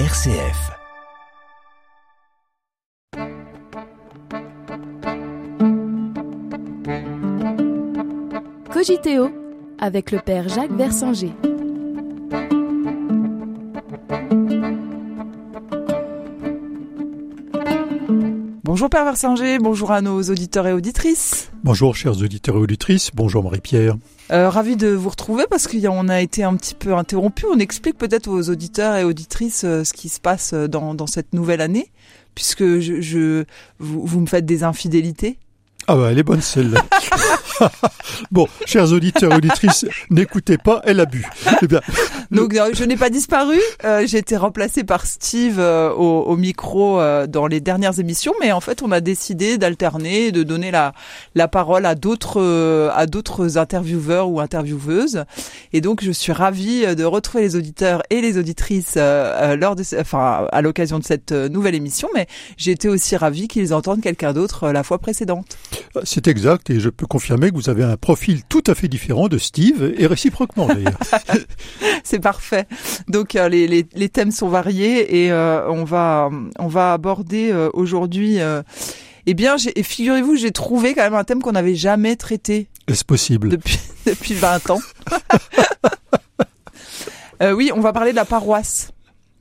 RCF. Cogiteo avec le père Jacques Versanger. Bonjour Père Versinger, bonjour à nos auditeurs et auditrices. Bonjour chers auditeurs et auditrices, bonjour Marie-Pierre. Euh, ravi de vous retrouver parce qu'on a été un petit peu interrompu. On explique peut-être aux auditeurs et auditrices euh, ce qui se passe dans, dans cette nouvelle année, puisque je, je vous, vous me faites des infidélités. Ah bah elle est bonne celle-là. bon, chers auditeurs auditrices, n'écoutez pas, elle a bu. Eh bien, Donc euh, je n'ai pas disparu, euh, j'ai été remplacée par Steve euh, au, au micro euh, dans les dernières émissions, mais en fait on a décidé d'alterner, de donner la, la parole à d'autres à d'autres intervieweurs ou intervieweuses. Et donc je suis ravie de retrouver les auditeurs et les auditrices lors de, enfin à l'occasion de cette nouvelle émission, mais j'ai été aussi ravie qu'ils entendent quelqu'un d'autre la fois précédente. C'est exact et je peux confirmer que vous avez un profil tout à fait différent de Steve et réciproquement d'ailleurs. C'est parfait. Donc euh, les, les, les thèmes sont variés et euh, on va on va aborder euh, aujourd'hui. euh, eh bien, figurez-vous, j'ai trouvé quand même un thème qu'on n'avait jamais traité Est-ce possible? Depuis depuis 20 ans. Euh, oui, on va parler de la paroisse.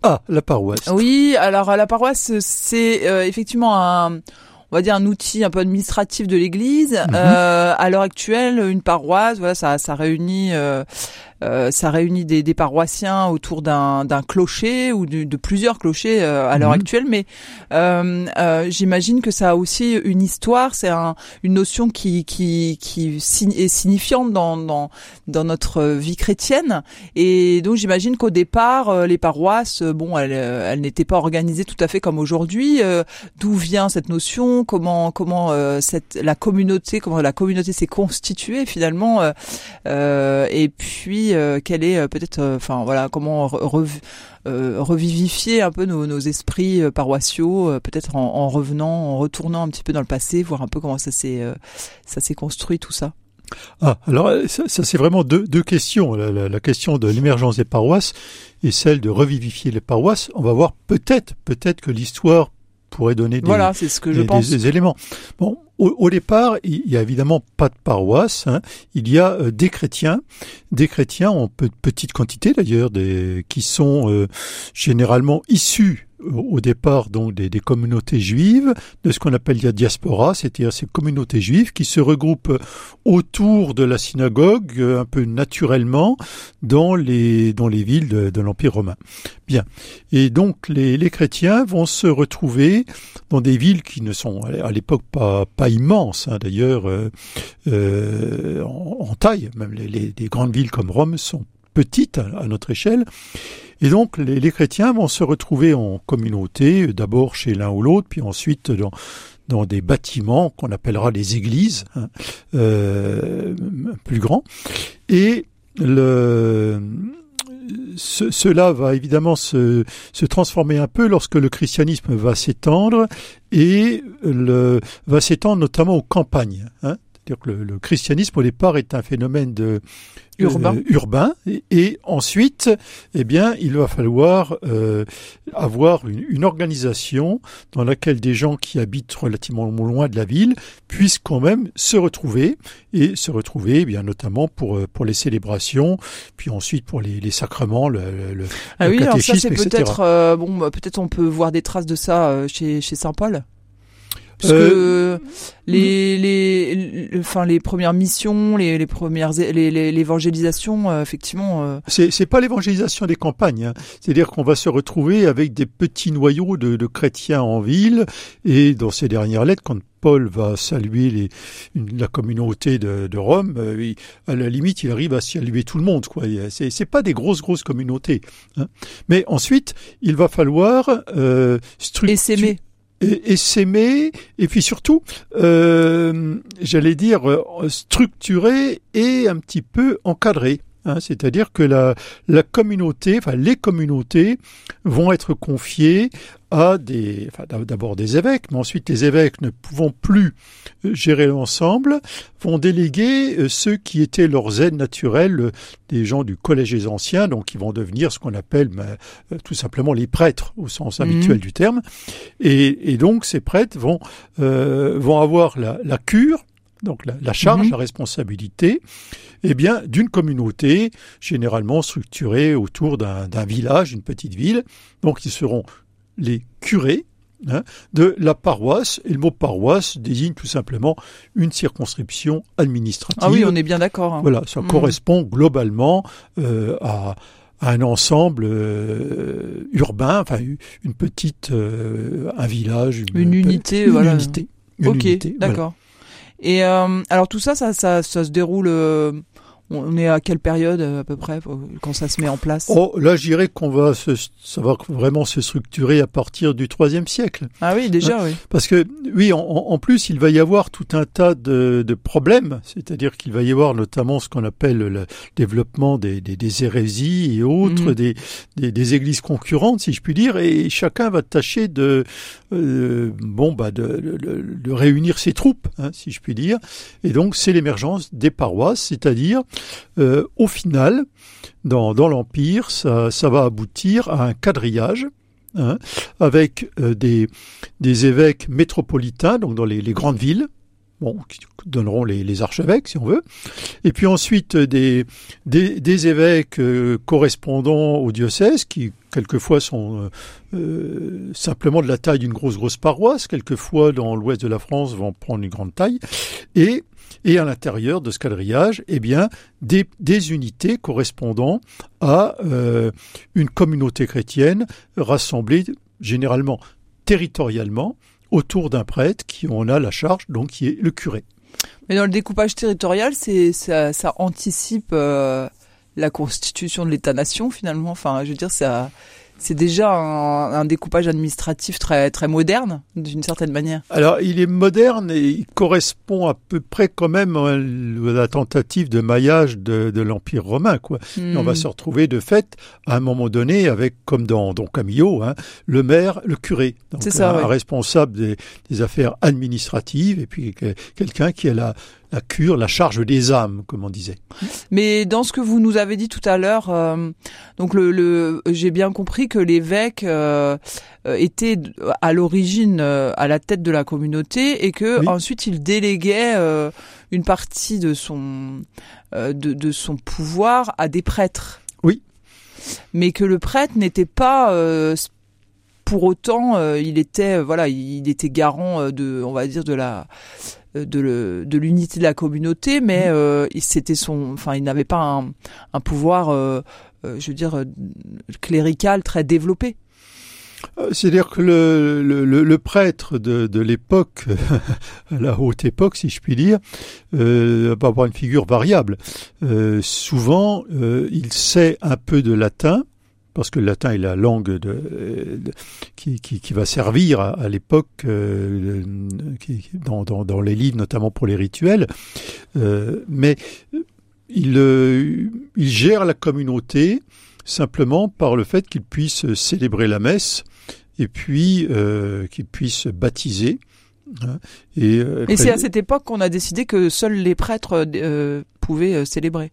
Ah, la paroisse. Oui, alors la paroisse, c'est euh, effectivement un, on va dire un outil un peu administratif de l'Église. Mhm. Euh, à l'heure actuelle, une paroisse, voilà, ça, ça réunit, euh, euh, ça réunit des, des paroissiens autour d'un d'un clocher ou de, de plusieurs clochers euh, à l'heure Mhm. actuelle. Mais euh, euh, j'imagine que ça a aussi une histoire. C'est un, une notion qui qui qui est signifiante dans dans dans notre vie chrétienne. Et donc j'imagine qu'au départ, les paroisses, bon, elles, elles n'étaient pas organisées tout à fait comme aujourd'hui. Euh, D'où vient cette notion Comment comment euh, la communauté comment la communauté s'est constituée finalement euh, euh, Et puis quelle est peut-être, enfin voilà, comment re- rev- revivifier un peu nos, esprits paroissiaux, peut-être en, en revenant, en retournant un petit peu dans le passé, voir un peu comment ça s'est construit tout ça. Ah, alors ça, c'est vraiment deux, questions. La, la- la question de l'émergence des paroisses et celle de revivifier les paroisses. On va voir peut-être, peut-être que l'histoire pourrait donner des, Voilà, c'est ce que je des, pense. des- éléments. Bon, au, au départ, il y a évidemment pas de paroisse. hein. Il y a euh, des chrétiens, des chrétiens en pe- petite quantité d'ailleurs, qui sont euh, généralement issus au départ donc des, des communautés juives, de ce qu'on appelle la diaspora, c'est-à-dire ces communautés juives qui se regroupent autour de la synagogue euh, un peu naturellement dans les dans les villes de, de l'Empire romain. Bien. Et donc les, les chrétiens vont se retrouver dans des villes qui ne sont à l'époque pas pas immenses hein, d'ailleurs euh, euh, en, en taille. Même les, les- les grandes villes comme Rome sont petites à, notre échelle. Et donc les, chrétiens vont se retrouver en communauté, d'abord chez l'un ou l'autre, puis ensuite dans dans des bâtiments qu'on appellera les églises, hein, euh, plus grands. Et le, ce- cela va évidemment se, se transformer un peu lorsque le christianisme va s'étendre et le, va s'étendre notamment aux campagnes. Hein. C'est-à-dire que le, le christianisme au départ est un phénomène de Urbain. euh, urbain et, et ensuite, eh bien, il va falloir euh, avoir une, une organisation dans laquelle des gens qui habitent relativement loin de la ville puissent quand même se retrouver et se retrouver, eh bien, notamment pour euh, pour les célébrations, puis ensuite pour les, les sacrements, le, le- Ah le oui, alors ça c'est peut-être euh, bon, bah, peut-être on peut voir des traces de ça chez chez Saint Paul. Parce Euh, que les les les- enfin les premières missions, les les premières les les- l'évangélisation euh, effectivement euh, C'est c'est pas l'évangélisation des campagnes, hein. c'est-à-dire qu'on va se retrouver avec des petits noyaux de, de chrétiens en ville et dans ces dernières lettres, quand Paul va saluer les, la communauté de, de Rome, euh, il- à la limite, il arrive à saluer tout le monde. quoi. C'est c'est pas des grosses grosses communautés, hein. mais ensuite, il va falloir euh, structu- et s'aimer. Et, et s'aimer, et puis surtout, euh, j'allais dire, euh, structurer et un petit peu encadrer. Hein, C'est-à-dire que la, la communauté, enfin les communautés vont être confiées à des, enfin, d'abord des évêques, mais ensuite les évêques ne pouvant plus euh, gérer l'ensemble, vont déléguer euh, ceux qui étaient leurs aides naturelles, euh, des gens du collège des anciens, donc qui vont devenir ce qu'on appelle ben, tout simplement les prêtres au sens Mhm. habituel du terme. Et, et donc ces prêtres vont euh, vont avoir la, la cure, donc la, la charge, Mhm. la responsabilité, eh bien d'une communauté généralement structurée autour d'un d'un village, une petite ville. Donc ils seront les curés hein, de la paroisse. Et le mot paroisse désigne tout simplement une circonscription administrative. Ah oui, on est bien d'accord. hein. Voilà, ça Mhm. correspond globalement euh, à, un ensemble euh, urbain, enfin une petite, euh, un village, Une unité, une voilà. unité. une ok, voilà. d'accord. Et alors tout ça, ça, ça, ça se déroule. On est à quelle période euh, à peu près quand ça se met en place? Oh, là, je dirais qu'on va se, ça va vraiment se structurer à partir du IIIe siècle. Ah oui, déjà, oui. Parce que, oui, en, en plus, il va y avoir tout un tas de, de problèmes, c'est-à-dire qu'il va y avoir notamment ce qu'on appelle le développement des, des, des hérésies et autres, Mhm. des, des, des églises concurrentes, si je puis dire, et chacun va tâcher de, euh, bon, bah, de, de, de réunir ses troupes, hein, si je puis dire. Et donc, c'est l'émergence des paroisses, c'est-à-dire, euh, au final, dans, l'Empire, ça, va aboutir à un quadrillage. hein, avec euh, des, évêques métropolitains, donc dans les grandes villes, qui donneront les, archevêques si on veut, et puis ensuite des, des, évêques euh, correspondant au diocèse, qui quelquefois sont euh, euh, simplement de la taille d'une grosse grosse paroisse, quelquefois dans l'ouest de la France vont prendre une grande taille, et et à l'intérieur de ce quadrillage, eh bien, des, des unités correspondant à une communauté chrétienne rassemblée généralement territorialement autour d'un prêtre qui en a la charge, donc qui est le curé. Mais dans le découpage territorial, c'est ça, ça anticipe euh, la constitution de l'État-nation finalement. Enfin, je veux dire, ça, c'est déjà un, un découpage administratif très très moderne d'une certaine manière. Alors, il est moderne et il correspond à peu près quand même à la tentative de maillage de, de l'Empire romain, quoi. Et on va Hmm. se retrouver de fait à un moment donné avec, comme dans Don Camillo, hein, le maire, le curé, donc ça, un, ouais. responsable des, des affaires administratives et puis que- quelqu'un qui a la, la cure, la charge des âmes, comme on disait. Mais dans ce que vous nous avez dit tout à l'heure, euh, donc le, le j'ai bien compris que l'évêque euh, euh, était à l'origine euh, à la tête de la communauté et que Oui. ensuite il déléguait une partie de son de, de son pouvoir à des prêtres. Oui. Mais que le prêtre n'était pas pour autant, il était voilà, il était garant de, on va dire de la de le- de l'unité de la communauté, mais euh, il- c'était son, enfin, il n'avait pas un, un pouvoir, euh, euh, je veux dire, euh, clérical très développé. Euh, C'est-à-dire que le, le, le- prêtre de, de l'époque, à la haute époque, si je puis dire, euh, va avoir une figure variable. Euh, souvent, euh, il sait un peu de latin, parce que le latin est la langue de, de- qui, qui, qui va servir à, à l'époque euh, qui- dans, dans, dans les livres, notamment pour les rituels. Euh, mais il, euh, il gère la communauté simplement par le fait qu'il puisse célébrer la messe et puis euh, qu'il puisse baptiser. hein, et euh, Et c'est à cette époque qu'on a décidé que seuls les prêtres euh, pouvaient euh, célébrer.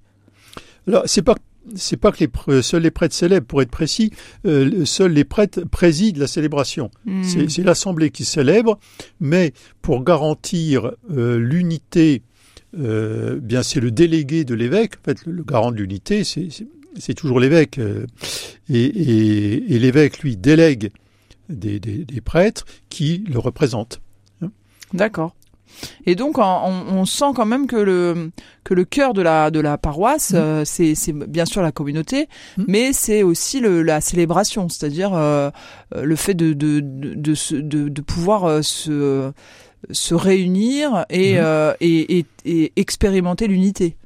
Alors, c'est pas c'est pas que les pr- seuls les prêtres célèbrent, pour être précis, euh, seuls les prêtres président la célébration. Hmm. C'est l'assemblée qui célèbre, mais pour garantir euh, l'unité, euh, bien c'est le délégué de l'évêque. En fait, le, le garant de l'unité, c'est toujours l'évêque, euh, et, et, et l'évêque lui délègue des, des, des prêtres qui le représentent. D'accord. Et donc on, sent quand même que le que le cœur de la de la paroisse, Mm. euh, c'est c'est bien sûr la communauté, Mm. mais c'est aussi le, la célébration, c'est-à-dire euh, euh, le fait de de de de, se- de, de pouvoir se se réunir et, Mhm. euh, et, et, et expérimenter l'unité.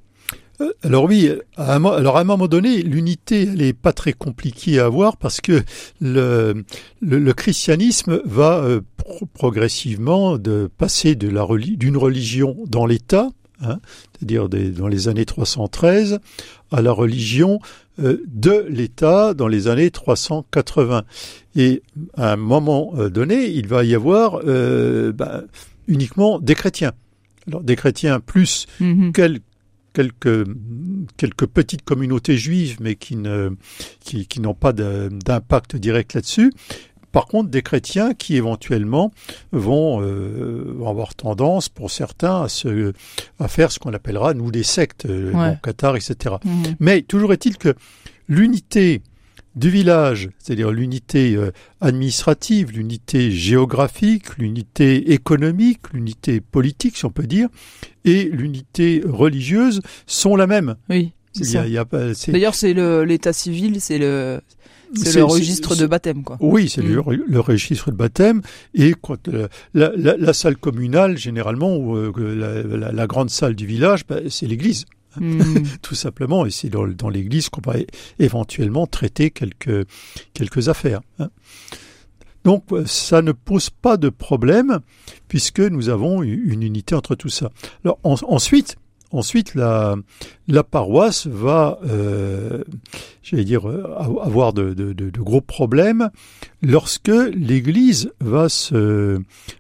Alors oui, à un, alors à un moment donné, l'unité, elle est pas très compliquée à avoir parce que le, le, le christianisme va euh, pro- progressivement de passer de la d'une religion dans l'État, hein, c'est-à-dire dans les années 313, à la religion euh, de l'État dans les années 380. Et à un moment euh, donné, il va y avoir euh, bah, uniquement des chrétiens. Alors des chrétiens plus Mhm. quel- quelques quelques petites communautés juives, mais qui ne qui, qui n'ont pas d'impact direct là-dessus. Par contre, des chrétiens qui éventuellement vont, euh, vont avoir tendance, pour certains, à, se, à faire ce qu'on appellera, nous, des sectes, euh, Ouais. Qatar, etc. Mhm. Mais toujours est-il que l'unité du village, c'est-à-dire l'unité euh, administrative, l'unité géographique, l'unité économique, l'unité politique, si on peut dire, et l'unité religieuse sont la même. Oui, D'ailleurs, c'est l'état civil, c'est le c'est le registre de baptême, quoi. Oui, c'est le, Mm. le registre de baptême et quand, euh, la, la- la salle communale, généralement, ou euh, la, la- la grande salle du village, bah, c'est l'église, Mhm. tout simplement, et c'est dans, dans l'église qu'on va éventuellement traiter quelques, quelques affaires. hein. Donc, euh, ça ne pose pas de problème puisque nous avons une unité entre tout ça. Alors, en- ensuite, ensuite la, la paroisse va, euh, j'allais dire, euh, av- avoir de, de- de- de gros problèmes lorsque l'Église va se,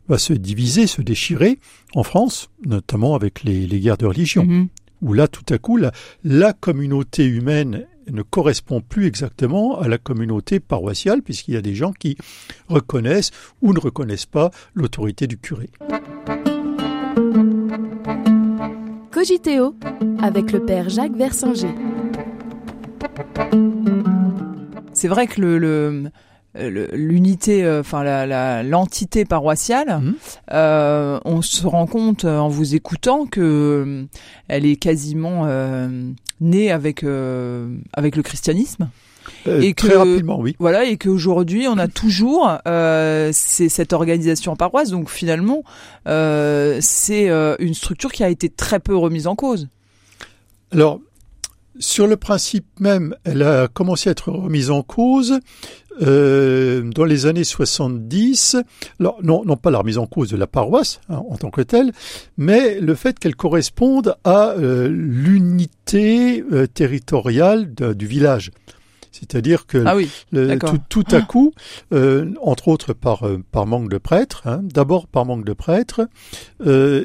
va se diviser, se déchirer en France, notamment avec les, les guerres de religion Mhm. Où là, tout à coup, la, la communauté humaine ne correspond plus exactement à la communauté paroissiale, puisqu'il y a des gens qui reconnaissent ou ne reconnaissent pas l'autorité du curé. Cogiteo avec le père Jacques Versinger. C'est vrai que le, le le- l'unité, euh, enfin la, la- l'entité paroissiale, Mhm. euh, on se rend compte euh, en vous écoutant que euh, elle est quasiment euh, née avec euh, avec le christianisme. Euh, Et très que- rapidement, oui. Voilà, et qu'aujourd'hui on a toujours euh, cette organisation paroisse. Donc finalement, euh, c'est euh, une structure qui a été très peu remise en cause. Alors, sur le principe même, elle a commencé à être remise en cause euh, dans les années 70. Alors, non, non pas la remise en cause de la paroisse hein, en tant que telle, mais le fait qu'elle corresponde à euh, l'unité euh, territoriale de- du village. C'est-à-dire que Ah oui, le- D'accord. tout, tout à coup, euh, entre autres par, euh, par manque de prêtres, hein, d'abord par manque de prêtres, euh,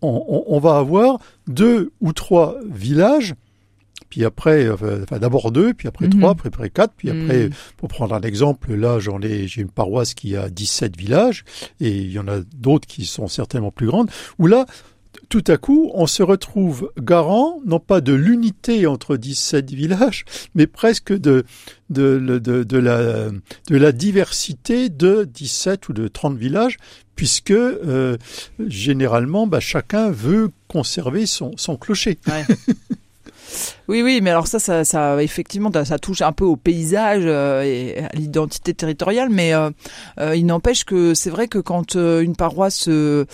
on- on va avoir deux ou trois villages, puis après, euh, enfin, d'abord deux, puis après Mhm. trois, puis après quatre, puis après, Mm. pour prendre un exemple, là j'en ai, j'ai une paroisse qui a 17 villages, et il y en a d'autres qui sont certainement plus grandes, où là, tout à coup, on se retrouve garant, non pas de l'unité entre 17 villages, mais presque de, de, de, de la, de la diversité de 17 ou de 30 villages, puisque euh, généralement, bah, chacun veut conserver son, son clocher. Ouais. Oui, oui, mais alors ça, ça, ça effectivement, ça touche un peu au paysage euh, et à l'identité territoriale, mais euh, euh, il n'empêche que c'est vrai que quand une paroisse se,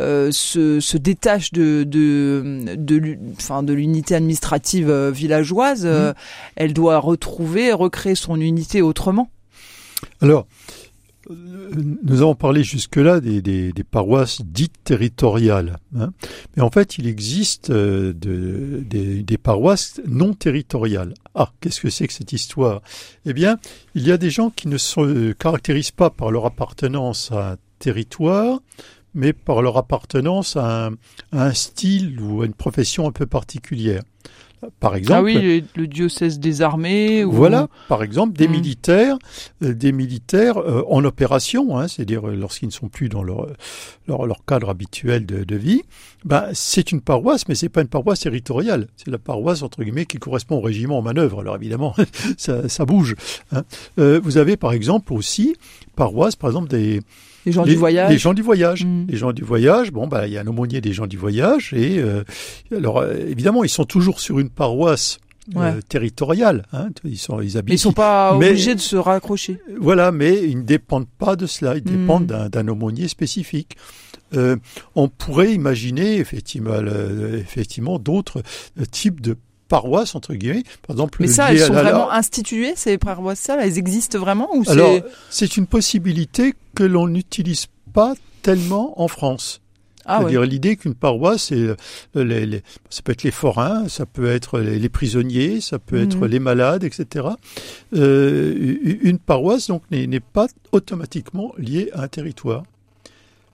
se détache de de de, l'u- enfin, de l'unité administrative villageoise, euh, elle doit retrouver, recréer son unité autrement. Alors, nous avons parlé jusque-là des, paroisses dites territoriales. hein. Mais en fait, il existe euh, de- des, paroisses non territoriales. Ah, qu'est-ce que c'est que cette histoire? Eh bien, il y a des gens qui ne se caractérisent pas par leur appartenance à un territoire, mais par leur appartenance à un style ou à une profession un peu particulière. Par exemple, ah oui, le, diocèse des armées. Ou... voilà, par exemple, des Mm. militaires, euh, des militaires euh, en opération, hein, c'est-à-dire euh, lorsqu'ils ne sont plus dans leur leur, leur cadre habituel de, de vie. Ben, c'est une paroisse, mais c'est pas une paroisse territoriale. C'est la paroisse entre guillemets qui correspond au régiment en manœuvre. Alors évidemment, ça, ça bouge. hein. Euh, vous avez par exemple aussi paroisse, par exemple des les gens les, du voyage. les gens du voyage. Mm. Les gens du voyage, bon, bah, il y a un aumônier des gens du voyage, et euh, alors euh, évidemment, ils sont toujours sur une paroisse euh, territoriale. Hein, ils sont, ils Mais habitent. ils sont pas Mais- obligés de se raccrocher. Voilà, mais ils ne dépendent pas de cela. Ils Mm. dépendent d'un- d'un aumônier spécifique. Euh, on pourrait imaginer effectivement, effectivement d'autres euh, types de paroisses entre guillemets. Par exemple, Mais ça, elles sont la- vraiment instituées, ces paroisses Elles existent vraiment ou Alors, c'est une possibilité que l'on n'utilise pas tellement en France. Ah, C'est-à-dire ouais. l'idée qu'une paroisse, c'est euh, les, les- ça peut être les forains, ça peut être les, les prisonniers, ça peut être Mhm. les malades, etc. Euh, une paroisse donc n'est pas automatiquement liée à un territoire.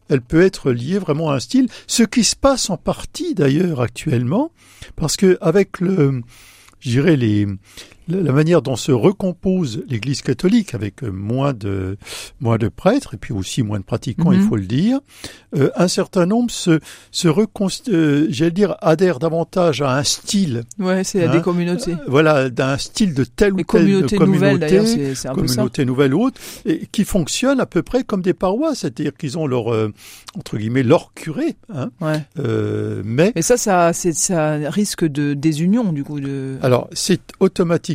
Elle peut être liée vraiment à un style, ce qui se passe en partie d'ailleurs actuellement, parce que avec le, je dirais les, la manière dont se recompose l'Église catholique, avec euh, moins de moins de prêtres et puis aussi moins de pratiquants, il Mhm. faut le dire, euh, un certain nombre se se euh, j'allais dire adhèrent davantage à un style, Ouais, c'est Hein des communautés. euh, voilà, d'un style de telle ou telle communautés nouvelles, d'ailleurs, c'est c'est un peu ça. communauté nouvelle ou autre, et qui fonctionnent à peu près comme des paroisses, c'est-à-dire qu'ils ont leur entre guillemets leur curé, hein, Ouais. mais Mais ça, ça, c'est, ça risque de désunion, du coup. De... alors c'est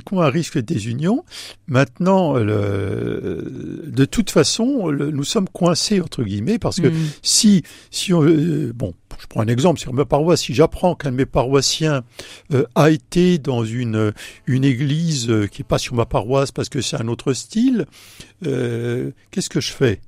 automatiquement un risque de désunion. Maintenant, le- de toute façon, le- nous sommes coincés entre guillemets parce que Mm. si si on, euh, bon, je prends un exemple sur ma paroisse, si j'apprends qu'un de mes paroissiens euh, a été dans une une église euh, qui est pas sur ma paroisse parce que c'est un autre style, euh, qu'est-ce que je fais?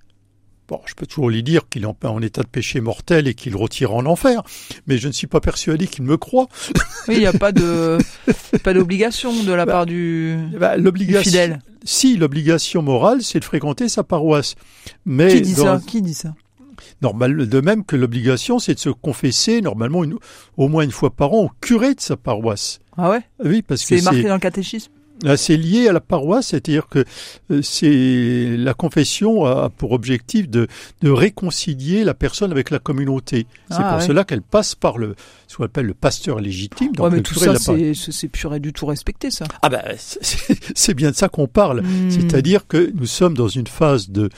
Bon, je peux toujours lui dire qu'il est en, en état de péché mortel et qu'il retire en enfer, mais je ne suis pas persuadé qu'il me croit. Oui, il n'y a pas de, pas d'obligation de la Bah, part du, Bah, du fidèle. si l'obligation morale, c'est de fréquenter sa paroisse, mais Qui dit dans- ça Qui dit ça normal, de même que l'obligation, c'est de se confesser normalement une- au moins une fois par an au curé de sa paroisse. Ah ouais Oui, parce que C'est marqué dans le catéchisme c'est lié à la paroisse, c'est-à-dire que euh, c'est la confession a pour objectif de, de réconcilier la personne avec la communauté. C'est Ah, pour ouais. cela qu'elle passe par le ce qu'on appelle le pasteur légitime. donc Ouais, mais tout ça, c'est, pur et du tout respecté, ça. Ah ben, c'est bien de ça qu'on parle. Mm. C'est-à-dire que nous sommes dans une phase de,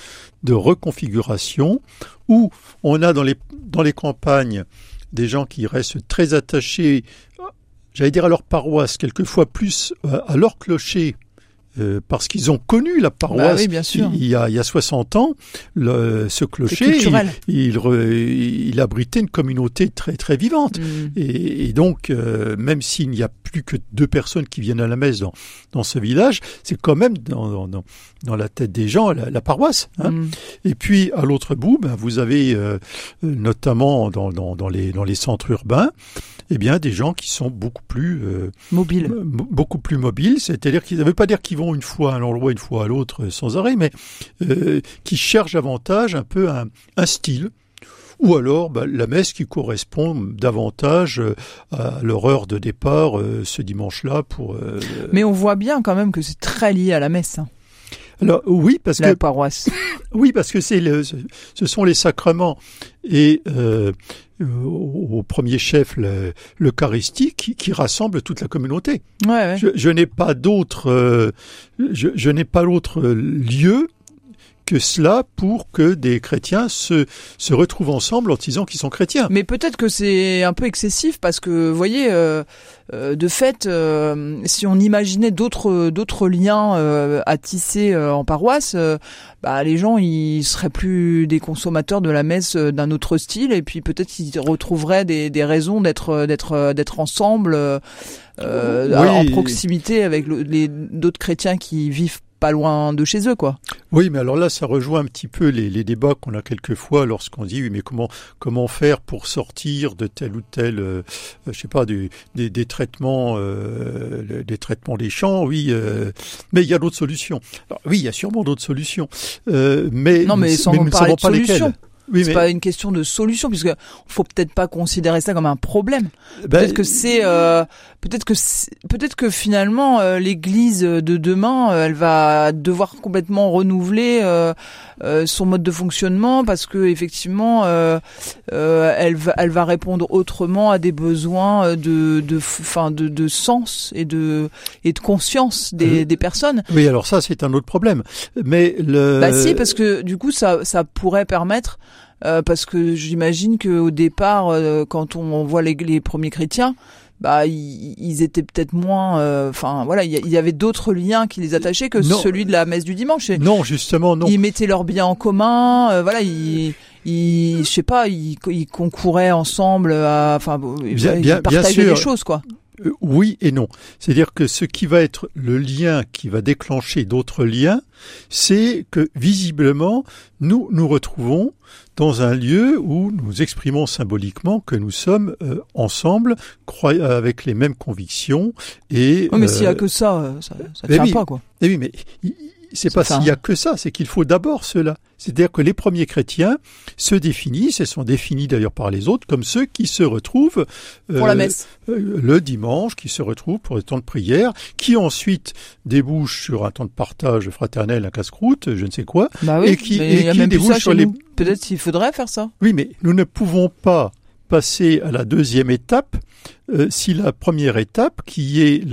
de reconfiguration où on a dans les, dans les campagnes des gens qui restent très attachés, j'allais dire à leur paroisse, quelquefois plus euh, à leur clocher, euh, parce qu'ils ont connu la Bah paroisse oui, bien sûr. il, y a, il y a 60 ans. Le, ce clocher, il, il, re- il abritait une communauté très très vivante. Mm. Et, et donc, euh, même s'il n'y a plus que deux personnes qui viennent à la messe dans, dans ce village, c'est quand même dans, dans, dans, la tête des gens la, la paroisse. Hein. Mm. Et puis, à l'autre bout, ben, vous avez euh, notamment dans, dans, dans, les, dans les centres urbains, eh bien, des gens qui sont beaucoup plus euh, Mobile. m- beaucoup plus mobiles, c'est-à-dire qu'ils ne veut pas dire qu'ils vont une fois à un endroit, une fois à l'autre euh, sans arrêt, mais euh, qui cherchent davantage un peu un, un style. Ou alors bah, la messe qui correspond davantage euh, à leur heure de départ euh, ce dimanche-là pour. euh, Mais on voit bien quand même que c'est très lié à la messe, hein, Alors oui parce la que paroisse. oui parce que c'est le, ce sont les sacrements et euh, au premier chef le- l'Eucharistie qui, qui rassemble toute la communauté. Ouais, ouais. Je, je n'ai pas d'autre, euh, je, je n'ai pas d'autre lieu que cela pour que des chrétiens se, se retrouvent ensemble en disant qu'ils sont chrétiens. Mais peut-être que c'est un peu excessif parce que, vous voyez, euh, euh, de fait, euh, si on imaginait d'autres d'autres liens à tisser en paroisse, bah, les gens ils seraient plus des consommateurs de la messe d'un autre style et puis peut-être qu'ils retrouveraient des, des raisons d'être d'être d'être ensemble Oui. en proximité avec le- les d'autres chrétiens qui vivent pas loin de chez eux, quoi. Oui, mais alors là, ça rejoint un petit peu les, les débats qu'on a quelquefois lorsqu'on dit, oui, mais comment comment faire pour sortir de tel ou tel, euh, je sais pas, du, des, des traitements, euh, des traitements des champs, oui, euh, mais il y a d'autres solutions. Alors, oui, il y a sûrement d'autres solutions, euh, mais Non, mais sans nous ne savons pas lesquelles. Oui, C'est mais pas une question de solution puisque faut peut-être pas considérer ça comme un problème. ben, Peut-être que c'est euh, peut-être que peut-être que finalement euh, l'Église de demain euh, elle va devoir complètement renouveler euh, euh, son mode de fonctionnement parce que effectivement euh, euh, elle va elle va répondre autrement à des besoins de de enfin de, de sens et de et de conscience des, des personnes. Oui, alors ça, c'est un autre problème. Mais le. Bah si, parce que du coup, ça, ça pourrait permettre, euh, parce que j'imagine que au départ, euh, quand on voit les, les premiers chrétiens, bah ils, ils étaient peut-être moins, euh, enfin voilà, il y, avait d'autres liens qui les attachaient que Non. celui de la messe du dimanche. Et Non, justement, non. Ils mettaient leurs biens en commun, euh, voilà, ils, ils, je sais pas, ils, ils concouraient ensemble, à, enfin, Bien- ils bien partageaient sûr. les choses, quoi. Euh, oui et non. C'est-à-dire que ce qui va être le lien qui va déclencher d'autres liens, c'est que visiblement, nous nous retrouvons dans un lieu où nous exprimons symboliquement que nous sommes euh, ensemble, avec les mêmes convictions. Et, mais s'il n'y a que ça, ça, ça tient pas, quoi. Eh oui, mais c'est pas s'il y a que ça, c'est qu'il faut d'abord cela. C'est-à-dire que les premiers chrétiens se définissent, et sont définis d'ailleurs par les autres, comme ceux qui se retrouvent pour la euh, messe. Euh, le dimanche, qui se retrouvent pour le temps de prière, qui ensuite débouchent sur un temps de partage fraternel, un casse-croûte, je ne sais quoi, bah et qui, et qui débouchent sur les... Peut-être qu'il faudrait faire ça. Oui, mais nous ne pouvons pas passer à la deuxième étape euh, si la première étape, qui est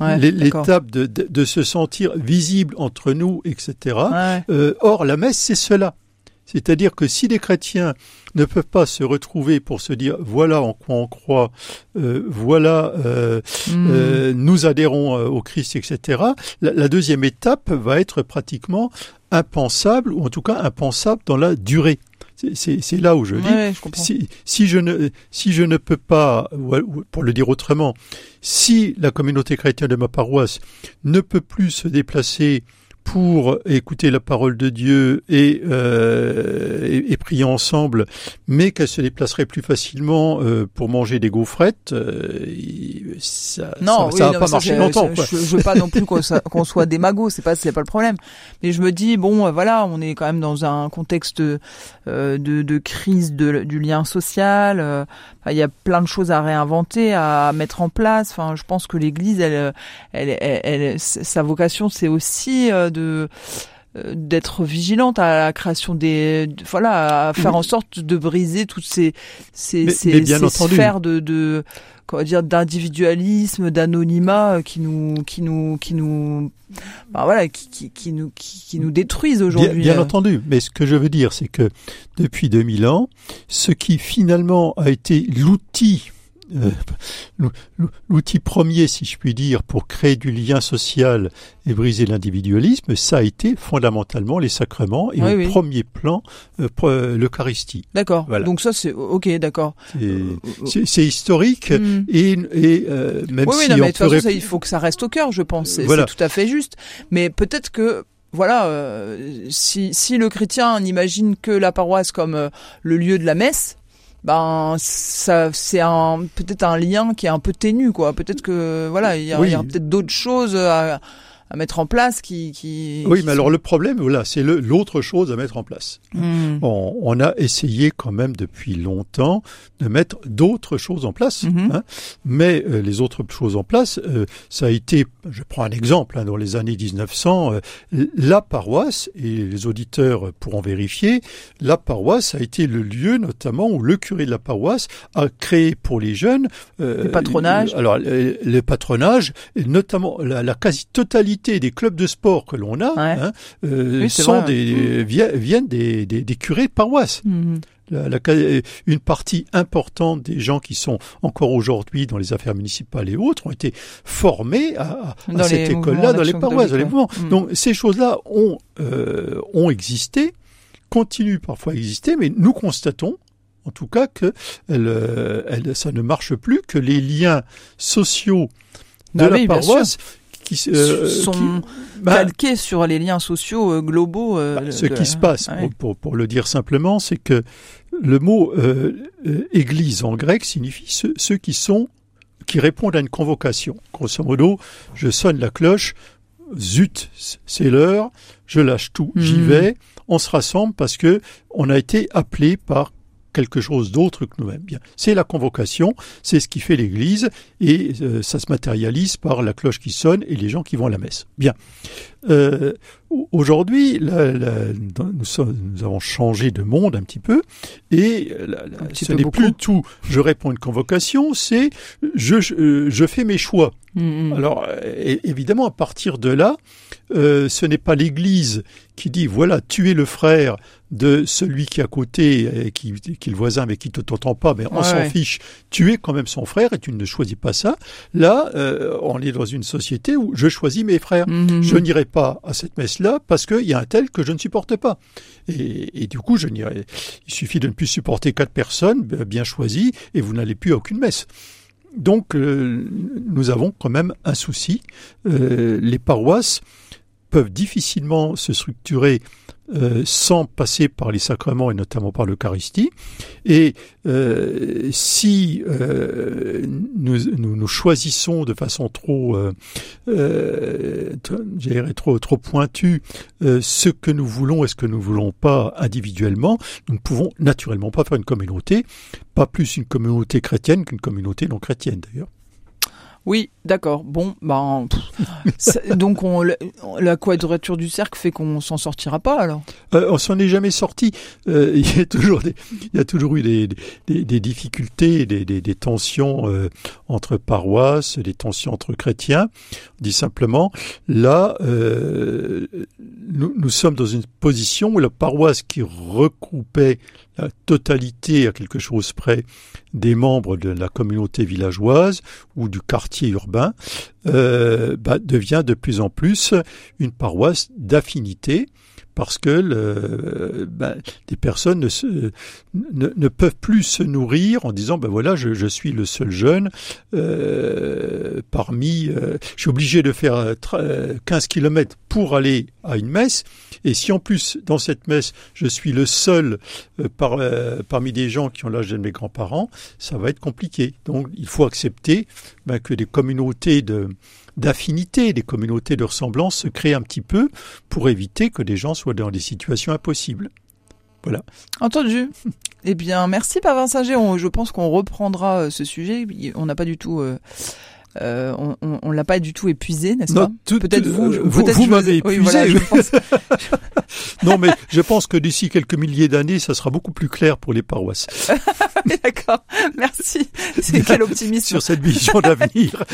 l'étape de, de, se sentir visible entre nous, etc. Euh, or, la messe, c'est cela. C'est-à-dire que si les chrétiens ne peuvent pas se retrouver pour se dire voilà en quoi on croit, euh, voilà hmm. nous adhérons au Christ, etc. la, deuxième étape va être pratiquement impensable ou en tout cas impensable dans la durée. C'est là où je dis, si, je ne, si je ne peux pas, pour le dire autrement, si la communauté chrétienne de ma paroisse ne peut plus se déplacer pour écouter la parole de Dieu et, euh, et, prier ensemble, mais qu'elle se déplacerait plus facilement euh, pour manger des gaufrettes, euh, ça, non, ça, va pas marcher longtemps. Quoi. Je, je veux pas non plus qu'on soit, soit démago, c'est pas c'est pas le problème. Mais je me dis bon, voilà, on est quand même dans un contexte euh, de, de crise de, du lien social. Euh, il y a plein de choses à réinventer, à mettre en place. Enfin, je pense que l'Église, elle, elle, elle, elle, sa vocation, c'est aussi de euh, d'être vigilante à la création des voilà à faire en sorte de briser toutes ces ces, ces, ces sphères de, de comment dire d'individualisme d'anonymat qui nous qui nous qui nous bah voilà qui, qui, qui nous qui, qui, nous détruisent aujourd'hui bien, bien, entendu. Mais ce que je veux dire c'est que depuis 2000 ans ce qui finalement a été l'outil euh, l'outil premier, si je puis dire, pour créer du lien social et briser l'individualisme, ça a été fondamentalement les sacrements et au premier plan euh, l'Eucharistie. D'accord. Donc ça c'est ok, d'accord. C'est historique hmm. et, et euh, même oui, si non, mais de toute façon, il faut que ça reste au cœur, je pense. C'est tout à fait juste. Mais peut-être que voilà, si, si le chrétien n'imagine que la paroisse comme le lieu de la messe, ben ça c'est un peut-être un lien qui est un peu ténu quoi. Peut-être que voilà il y a, a peut-être d'autres choses à, à mettre en place qui, qui oui mais alors le problème voilà c'est l'autre chose à mettre en place hmm. on, on, a essayé quand même depuis longtemps de mettre d'autres choses en place mhm. hein, mais euh, les autres choses en place euh, ça a été je prends un exemple hein, dans les années 1900 euh, la paroisse et les auditeurs pourront vérifier la paroisse a été le lieu notamment où le curé de la paroisse a créé pour les jeunes le patronage alors le, patronage et notamment la, la des clubs de sport que l'on a hein, euh, sont des, viennent des, des, des, curés de paroisse. La, une partie importante des gens qui sont encore aujourd'hui dans les affaires municipales et autres ont été formés à, à cette école-là, dans les paroisses, dans les mouvements. Mhm. Donc ces choses-là ont, euh, ont existé, continuent parfois à exister, mais nous constatons en tout cas que elle, euh, elle, ça ne marche plus, que les liens sociaux de bah la paroisse qui euh, sont bah, calqués sur les liens sociaux euh, globaux. Euh, bah, ce qui se passe, pour, pour, le dire simplement, c'est que le mot Église en grec signifie ceux, qui sont qui répondent à une convocation. Grosso modo, je sonne la cloche, zut, c'est l'heure, je lâche tout, j'y hmm. vais, on se rassemble parce que on a été appelé par quelque chose d'autre que nous-mêmes. Bien, c'est la convocation, c'est ce qui fait l'Église, et euh, ça se matérialise par la cloche qui sonne et les gens qui vont à la messe. Bien. Euh, Aujourd'hui, nous, nous, avons changé de monde un petit peu, et ce n'est plus tout. Je réponds à une convocation, c'est je, je, fais mes choix. Mm, mm. Alors, évidemment, à partir de là, euh, ce n'est pas l'Église qui dit voilà, tu es le frère de celui qui est à côté, et qui, qui est le voisin, mais qui ne t'entend pas, mais on s'en fiche. Tu es quand même son frère et tu ne choisis pas ça. Là, euh, on est dans une société où je choisis mes frères. Mm, je n'irai pas à cette messe-là parce qu'il y a un tel que je ne supporte pas. Et, et du coup, je n'irai. Il suffit de ne plus supporter quatre personnes bien choisies et vous n'allez plus à aucune messe. donc, nous avons quand même un souci. les paroisses peuvent difficilement se structurer euh, sans passer par les sacrements et notamment par l'Eucharistie. Et euh, si euh, nous, nous, choisissons de façon trop, trop, trop pointue ce que nous voulons et ce que nous voulons pas individuellement, nous ne pouvons naturellement pas faire une communauté, pas plus une communauté chrétienne qu'une communauté non chrétienne d'ailleurs. Oui, d'accord. Bon, ben, donc on, la quadrature du cercle fait qu'on s'en sortira pas alors? Euh, on s'en est jamais sorti. Euh, il y a toujours des, il y a toujours eu des, des, des difficultés, des, des, des tensions euh, entre paroisses, des tensions entre chrétiens. On dit simplement, là, euh, nous, nous sommes dans une position où la paroisse qui recoupait la totalité à quelque chose près des membres de la communauté villageoise ou du quartier urbain euh, bah, devient de plus en plus une paroisse d'affinité parce que ben, des personnes ne, se, ne, ne, peuvent plus se nourrir en disant ben voilà je, je suis le seul jeune euh, parmi euh, je suis obligé de faire 15 euh, kilomètres pour aller à une messe. Et si en plus dans cette messe je suis le seul euh, par, euh, parmi des gens qui ont l'âge de mes grands-parents ça va être compliqué. Donc il faut accepter ben, que des communautés de d'affinité, des communautés de ressemblance se créent un petit peu pour éviter que des gens soient dans des situations impossibles. Voilà. Entendu. Eh bien, merci Pavin Singer. Je pense qu'on reprendra euh, ce sujet. On n'a pas du tout. Euh, euh, on, on, l'a pas du tout épuisé, n'est-ce pas Peut-être vous, euh, vous, vous m'avez épuisé. Oui, pense... non, mais je pense que d'ici quelques milliers d'années, ça sera beaucoup plus clair pour les paroisses. D'accord, merci. C'est quel optimisme sur cette vision d'avenir.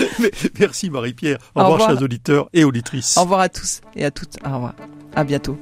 merci Marie-Pierre. Au, Au, revoir, chers auditeurs et auditrices. Au revoir à tous et à toutes. Au revoir. À bientôt.